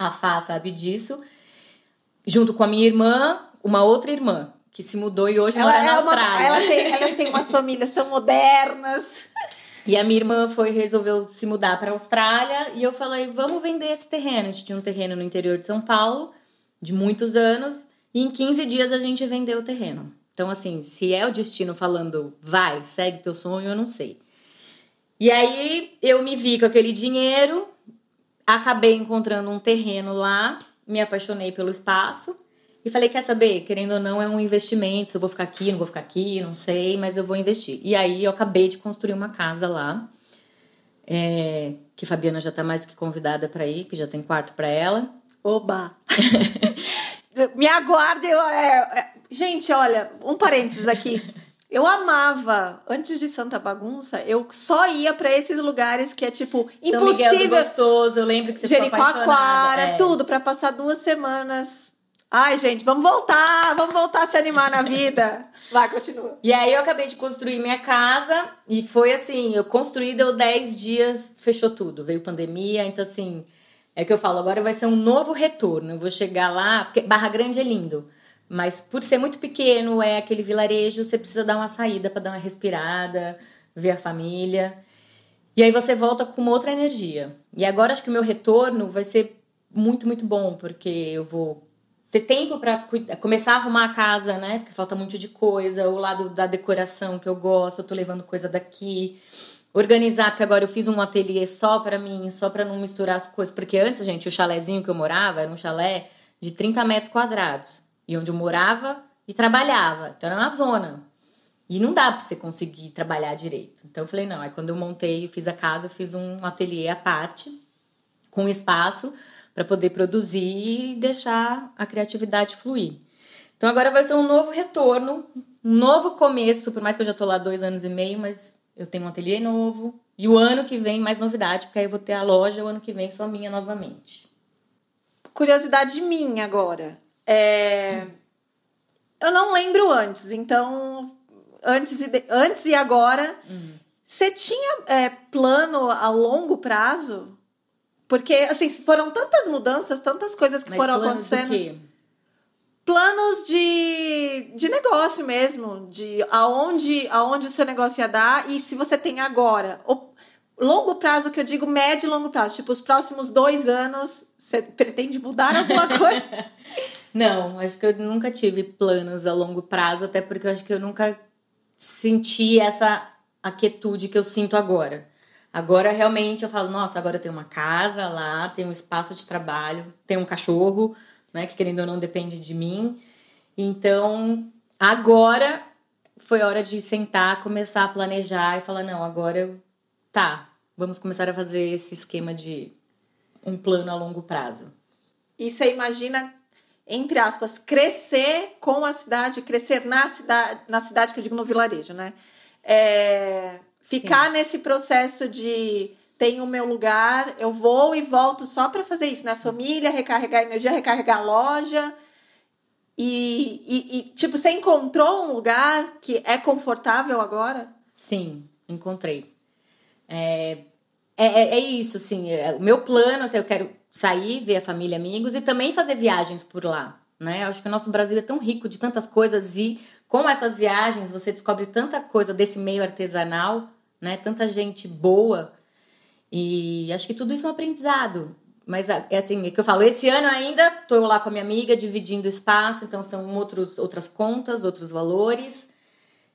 A Fá sabe disso. Junto com a minha irmã, uma outra irmã, que se mudou e hoje ela mora na é Austrália. Uma, tem, elas têm umas famílias tão modernas. E a minha irmã foi resolveu se mudar para a Austrália e eu falei, vamos vender esse terreno. A gente tinha um terreno no interior de São Paulo, de muitos anos, e em 15 dias a gente vendeu o terreno. Então, assim, se é o destino falando, vai, segue teu sonho, eu não sei. E aí eu me vi com aquele dinheiro, acabei encontrando um terreno lá, me apaixonei pelo espaço e falei: quer saber? Querendo ou não, é um investimento. Se eu vou ficar aqui, não vou ficar aqui, não sei, mas eu vou investir. E aí eu acabei de construir uma casa lá. É, que Fabiana já tá mais do que convidada para ir, que já tem quarto para ela. Oba! (laughs) Me aguarde. Eu, é, é, gente, olha, um parênteses aqui. (laughs) Eu amava, antes de Santa Bagunça, eu só ia para esses lugares que é tipo São impossível. Miguel do Gostoso, eu lembro que você Jericoacoara, é. tudo para passar duas semanas Ai, gente, vamos voltar, vamos voltar a se animar na vida. (laughs) Vai, continua. E aí eu acabei de construir minha casa e foi assim, eu construí, deu 10 dias, fechou tudo. Veio pandemia, então assim, é que eu falo, agora vai ser um novo retorno. Eu vou chegar lá, porque Barra Grande é lindo, mas por ser muito pequeno, é aquele vilarejo, você precisa dar uma saída para dar uma respirada, ver a família. E aí você volta com uma outra energia. E agora acho que o meu retorno vai ser muito, muito bom, porque eu vou ter tempo para começar a arrumar a casa, né? Porque falta muito de coisa, o lado da decoração que eu gosto, eu tô levando coisa daqui. Organizar, porque agora eu fiz um ateliê só para mim, só para não misturar as coisas. Porque antes, gente, o chalézinho que eu morava era um chalé de 30 metros quadrados. E onde eu morava e trabalhava. Então era na zona. E não dá para você conseguir trabalhar direito. Então eu falei, não. Aí quando eu montei, fiz a casa, eu fiz um ateliê à parte, com espaço para poder produzir e deixar a criatividade fluir. Então agora vai ser um novo retorno, um novo começo, por mais que eu já tô lá dois anos e meio, mas eu tenho um ateliê novo. E o ano que vem mais novidade, porque aí eu vou ter a loja o ano que vem só minha novamente. Curiosidade minha agora. É... Eu não lembro antes, então antes e, de... antes e agora. Uhum. Você tinha é, plano a longo prazo porque, assim, foram tantas mudanças, tantas coisas que Mas foram acontecendo. quê? Planos de, de negócio mesmo, de aonde, aonde o seu negócio ia dar e se você tem agora. O longo prazo, que eu digo médio e longo prazo, tipo, os próximos dois anos, você pretende mudar alguma (laughs) coisa? Não, acho que eu nunca tive planos a longo prazo, até porque eu acho que eu nunca senti essa aquietude que eu sinto agora. Agora realmente eu falo, nossa, agora eu tenho uma casa lá, tenho um espaço de trabalho, tenho um cachorro, né, que querendo ou não depende de mim. Então, agora foi hora de sentar, começar a planejar e falar, não, agora eu tá, vamos começar a fazer esse esquema de um plano a longo prazo. E você imagina entre aspas, crescer com a cidade, crescer na cidade, na cidade que eu digo no vilarejo, né? É, Ficar Sim. nesse processo de tenho o meu lugar, eu vou e volto só para fazer isso, né? Família, recarregar energia, recarregar a loja. E, e, e, tipo, você encontrou um lugar que é confortável agora? Sim, encontrei. É, é, é, isso, assim. É, o meu plano, assim, eu quero sair, ver a família, amigos e também fazer viagens por lá. Né? Eu acho que o nosso Brasil é tão rico de tantas coisas e com essas viagens você descobre tanta coisa desse meio artesanal né? Tanta gente boa. E acho que tudo isso é um aprendizado. Mas é assim, é que eu falo, esse ano ainda estou lá com a minha amiga dividindo espaço, então são outros, outras contas, outros valores.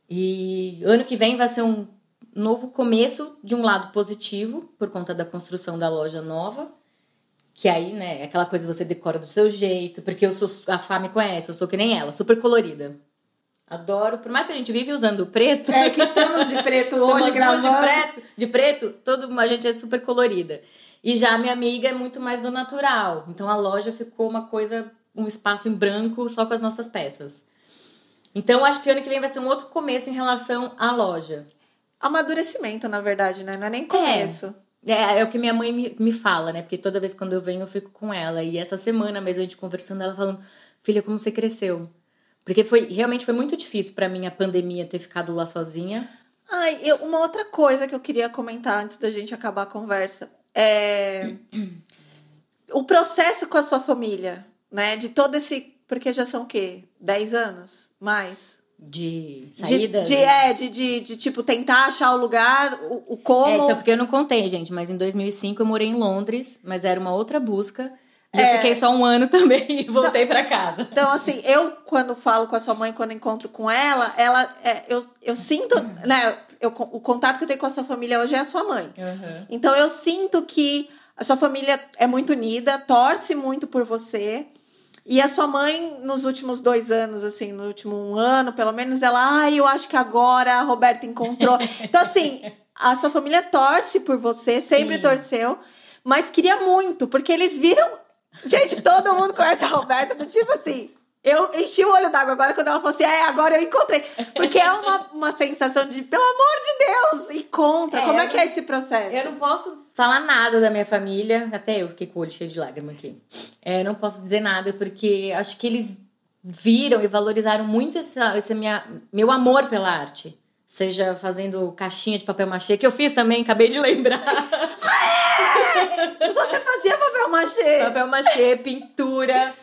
E ano que vem vai ser um novo começo de um lado positivo, por conta da construção da loja nova. Que aí, né, é aquela coisa você decora do seu jeito, porque eu sou. A Fá me conhece, eu sou que nem ela, super colorida. Adoro, por mais que a gente vive usando preto. É que estamos de preto (laughs) hoje, gravando. de preto, de preto, todo a gente é super colorida. E já a minha amiga é muito mais do natural. Então a loja ficou uma coisa, um espaço em branco só com as nossas peças. Então acho que ano que vem vai ser um outro começo em relação à loja. Amadurecimento, na verdade, né? Não é nem começo. É, é, é o que minha mãe me, me fala, né? Porque toda vez quando eu venho eu fico com ela. E essa semana mesmo a gente conversando, ela falando: Filha, como você cresceu? Porque foi realmente foi muito difícil para mim a pandemia ter ficado lá sozinha. Ai, eu, uma outra coisa que eu queria comentar antes da gente acabar a conversa é (clears throat) o processo com a sua família, né? De todo esse. Porque já são o quê? 10 anos? Mais? De saída? De, de, é, de, de, de, tipo, tentar achar o lugar, o, o como. É, então, porque eu não contei, gente, mas em 2005 eu morei em Londres, mas era uma outra busca. É... eu fiquei só um ano (laughs) também e voltei então, para casa. Então, assim, eu, quando falo com a sua mãe, quando encontro com ela, ela é, eu, eu sinto, né? Eu, o contato que eu tenho com a sua família hoje é a sua mãe. Uhum. Então, eu sinto que a sua família é muito unida, torce muito por você. E a sua mãe, nos últimos dois anos, assim, no último um ano, pelo menos, ela, ai, ah, eu acho que agora a Roberta encontrou. (laughs) então, assim, a sua família torce por você, sempre Sim. torceu, mas queria muito, porque eles viram Gente, todo mundo conhece a Roberta do tipo assim. Eu enchi o olho d'água agora quando ela falou assim: é, agora eu encontrei. Porque é uma, uma sensação de, pelo amor de Deus, e conta. É, Como é que é esse processo? Eu não posso falar nada da minha família, até eu fiquei com o olho cheio de lágrima aqui. É, não posso dizer nada, porque acho que eles viram e valorizaram muito esse, esse minha, meu amor pela arte. Seja fazendo caixinha de papel machê, que eu fiz também, acabei de lembrar. (laughs) Você fazia papel machê? Papel machê, pintura.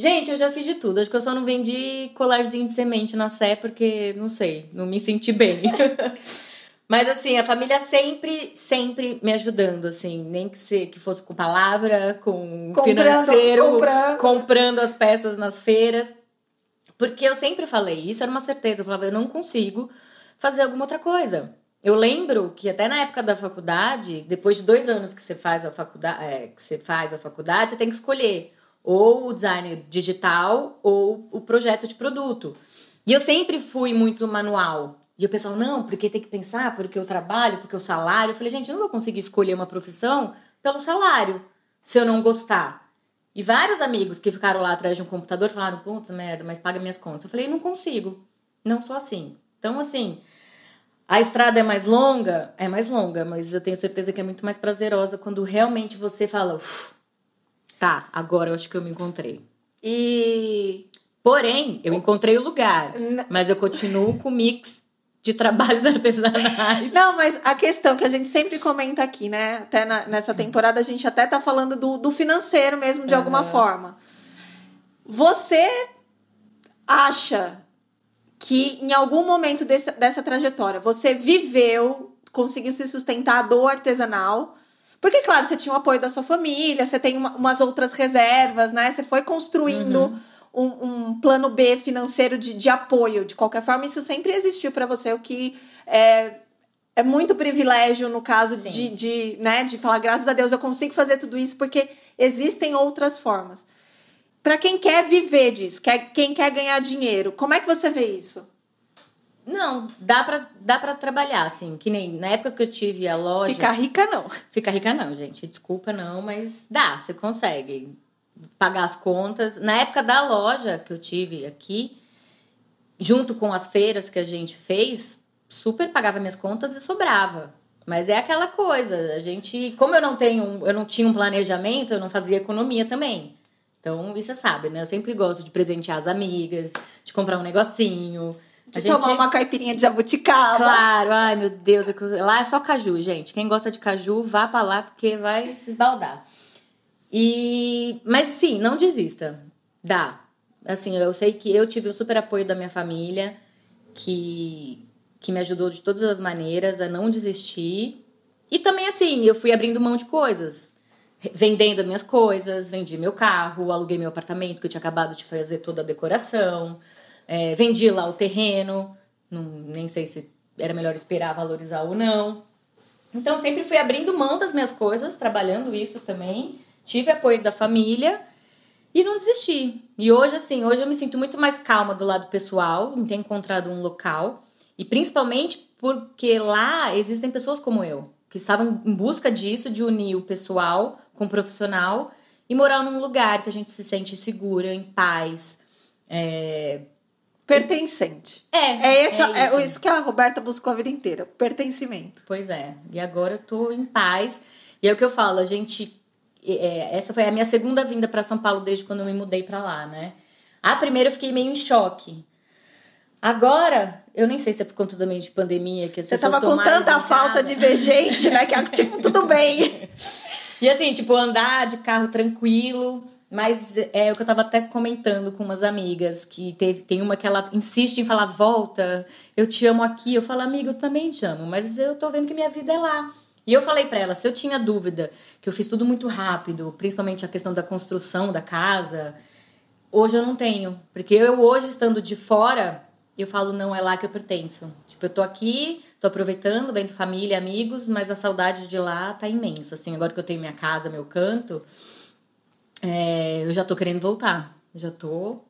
Gente, eu já fiz de tudo. Acho que eu só não vendi colarzinho de semente na Sé porque, não sei, não me senti bem. (laughs) Mas assim, a família sempre, sempre me ajudando, assim, nem que, se, que fosse com palavra, com Comprando, financeiro, comprando. comprando as peças nas feiras. Porque eu sempre falei, isso era uma certeza, eu falava, eu não consigo fazer alguma outra coisa. Eu lembro que até na época da faculdade, depois de dois anos que você faz a faculdade, é, que você faz a faculdade, você tem que escolher ou o design digital ou o projeto de produto. E eu sempre fui muito manual. E o pessoal, não, porque tem que pensar, porque eu trabalho, porque o salário. Eu falei, gente, eu não vou conseguir escolher uma profissão pelo salário, se eu não gostar. E vários amigos que ficaram lá atrás de um computador falaram, puta merda, mas paga minhas contas. Eu falei, não consigo. Não sou assim. Então, assim, a estrada é mais longa? É mais longa, mas eu tenho certeza que é muito mais prazerosa quando realmente você fala, "Uf, tá, agora eu acho que eu me encontrei. E Porém, eu encontrei o lugar, mas eu continuo com o mix de trabalhos (laughs) artesanais. Não, mas a questão que a gente sempre comenta aqui, né? Até na- nessa temporada a gente até tá falando do, do financeiro mesmo, de alguma Aham. forma. Você acha que em algum momento desse- dessa trajetória você viveu, conseguiu se sustentar do artesanal? Porque, claro, você tinha o apoio da sua família, você tem uma- umas outras reservas, né? Você foi construindo um, um plano B financeiro de, de apoio. De qualquer forma, isso sempre existiu para você, o que é, é muito privilégio no caso Sim. de, de, né, de falar, graças a Deus eu consigo fazer tudo isso, porque existem outras formas. Para quem quer viver disso, quer, quem quer ganhar dinheiro, como é que você vê isso? Não, dá pra, dá pra trabalhar, assim. Que nem na época que eu tive a loja. Ficar rica, não. Fica rica não, gente. Desculpa não, mas dá, você consegue pagar as contas. Na época da loja que eu tive aqui, junto com as feiras que a gente fez, super pagava minhas contas e sobrava. Mas é aquela coisa, a gente, como eu não tenho, eu não tinha um planejamento, eu não fazia economia também. Então, isso você sabe, né? Eu sempre gosto de presentear as amigas, de comprar um negocinho. De gente- tomar uma caipirinha de jabuticaba. Claro, ai meu Deus, lá é só caju, gente. Quem gosta de caju, vá pra lá porque vai se esbaldar. E mas sim, não desista. Dá. Assim, eu sei que eu tive o super apoio da minha família, que que me ajudou de todas as maneiras a não desistir. E também assim, eu fui abrindo mão de coisas. Vendendo as minhas coisas, vendi meu carro, aluguei meu apartamento, que eu tinha acabado de fazer toda a decoração. É, vendi lá o terreno, não, nem sei se era melhor esperar valorizar ou não. Então, sempre fui abrindo mão das minhas coisas, trabalhando isso também. Tive apoio da família e não desisti. E hoje, assim, hoje eu me sinto muito mais calma do lado pessoal, em ter encontrado um local. E principalmente porque lá existem pessoas como eu, que estavam em busca disso, de unir o pessoal com o profissional e morar num lugar que a gente se sente segura, em paz. É, Pertencente. é, É, esse, é, isso. isso que a Roberta buscou a vida inteira. Pertencimento. Pois é. E agora eu tô em paz. E é o que eu falo, a gente. é, essa foi a minha segunda vinda para São Paulo desde quando eu me mudei para lá, né? A primeira eu fiquei meio em choque. Agora, eu nem sei se é por conta também de pandemia que as Você pessoas tava estão com tanta falta de ver gente, né? Que é tipo, tudo bem. (laughs) E assim, tipo, andar de carro tranquilo. Mas é o que eu tava até comentando com umas amigas, que teve, tem uma que ela insiste em falar, volta, eu te amo aqui. Eu falo, amiga, eu também te amo, mas eu tô vendo que minha vida é lá. E eu falei pra ela, se eu tinha dúvida, que eu fiz tudo muito rápido, principalmente a questão da construção da casa, hoje eu não tenho. Porque eu hoje, estando de fora, eu falo, não, é lá que eu pertenço. Tipo, eu tô aqui, tô aproveitando, vendo família, amigos, mas a saudade de lá tá imensa. Assim, agora que eu tenho minha casa, meu canto, é, eu já tô querendo voltar. Já tô.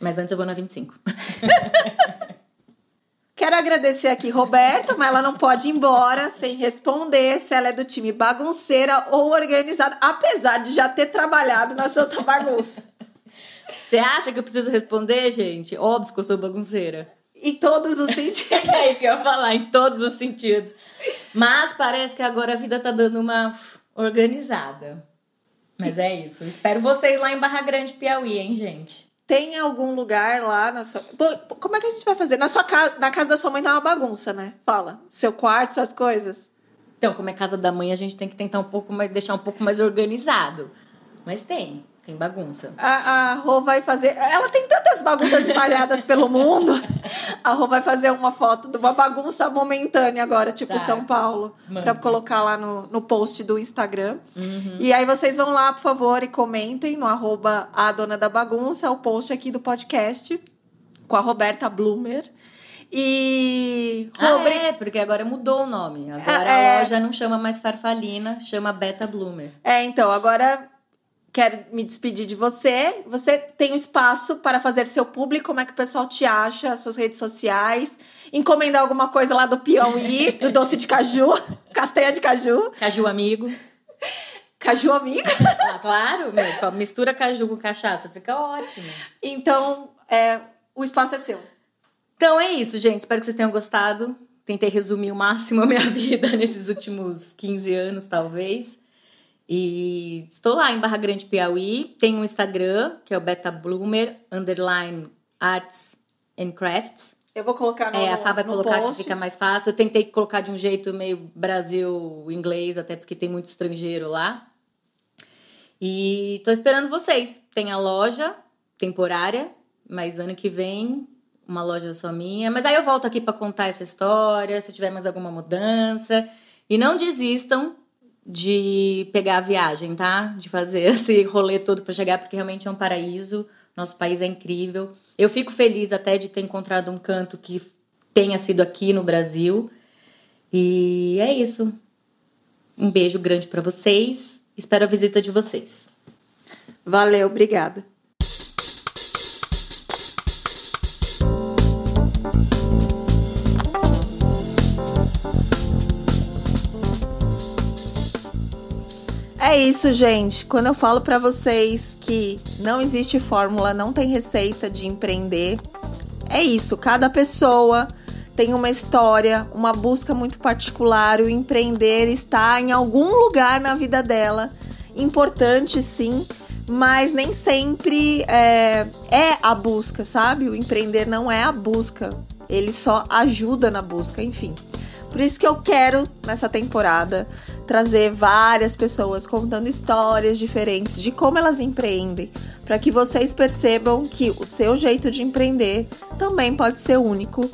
Mas antes eu vou na 25. (laughs) Quero agradecer aqui Roberta, mas ela não pode ir embora sem responder se ela é do time bagunceira ou organizada, apesar de já ter trabalhado na Santa Bagunça. Você acha que eu preciso responder, gente? Óbvio que eu sou bagunceira. Em todos os sentidos. (laughs) É isso que eu ia falar, em todos os sentidos. Mas parece que agora a vida tá dando uma organizada. Mas é isso. Eu espero vocês lá em Barra Grande, Piauí, hein, gente? Tem algum lugar lá na sua. Como é que a gente vai fazer? Na sua casa, na casa da sua mãe tá uma bagunça, né? Fala. Seu quarto, suas coisas. Então, como é casa da mãe, a gente tem que tentar um pouco mais, deixar um pouco mais organizado. Mas tem. Tem bagunça. A, a Rô vai fazer. Ela tem tantas bagunças espalhadas pelo mundo. A Rô vai fazer uma foto de uma bagunça momentânea agora, tipo Tá. São Paulo, pra colocar lá no, no post do Instagram. Uhum. E aí vocês vão lá, por favor, e comentem no arroba a dona da bagunça, o post aqui do podcast com a Roberta Blumer. E. Rô, Ah, é, porque agora mudou o nome. Agora É, é. a loja não chama mais Farfalina, chama Beta Bloomer. É, então, agora quero me despedir de você. Você tem um espaço para fazer seu público, como é que o pessoal te acha, as suas redes sociais, encomendar alguma coisa lá do Piauí, do doce de caju, (laughs) castanha de caju, Caju amigo. caju amigo. Ah, claro, meu, mistura caju com cachaça, fica ótimo. Então, é, o espaço é seu. Então é isso, gente. Espero que vocês tenham gostado. Tentei resumir o máximo a minha (laughs) vida nesses últimos 15 anos, talvez. E estou lá em Barra Grande, Piauí. Tem um Instagram, que é o Beta Bloomer, underline Arts and Crafts. Eu vou colocar no É, a Fá vai colocar post. que fica mais fácil. Eu tentei colocar de um jeito meio Brasil inglês, até porque tem muito estrangeiro lá. E tô esperando vocês. Tem a loja temporária, mas ano que vem uma loja só minha. Mas aí eu volto aqui para contar essa história, se tiver mais alguma mudança. E não desistam de pegar a viagem, tá? De fazer (laughs) esse rolê todo para chegar, porque realmente é um paraíso. Nosso país é incrível. Eu fico feliz até de ter encontrado um canto que tenha sido aqui no Brasil. E é isso. Um beijo grande para vocês. Espero a visita de vocês. Valeu, obrigada. É isso, gente. Quando eu falo pra vocês que não existe fórmula, não tem receita de empreender, é isso. Cada pessoa tem uma história, uma busca muito particular. O empreender está em algum lugar na vida dela. Importante, sim, mas nem sempre é, é a busca, sabe? O empreender não é a busca. Ele só ajuda na busca, enfim. Por isso que eu quero, nessa temporada, trazer várias pessoas contando histórias diferentes de como elas empreendem, para que vocês percebam que o seu jeito de empreender também pode ser único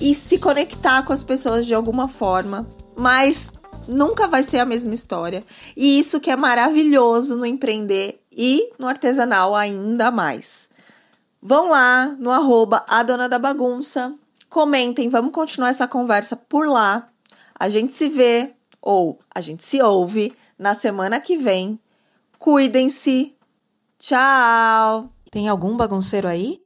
e se conectar com as pessoas de alguma forma, mas nunca vai ser a mesma história. E isso que é maravilhoso no empreender e no artesanal ainda mais. Vão lá no arroba a dona da bagunça, comentem, vamos continuar essa conversa por lá. A gente se vê ou a gente se ouve na semana que vem. Cuidem-se. Tchau. Tem algum bagunceiro aí?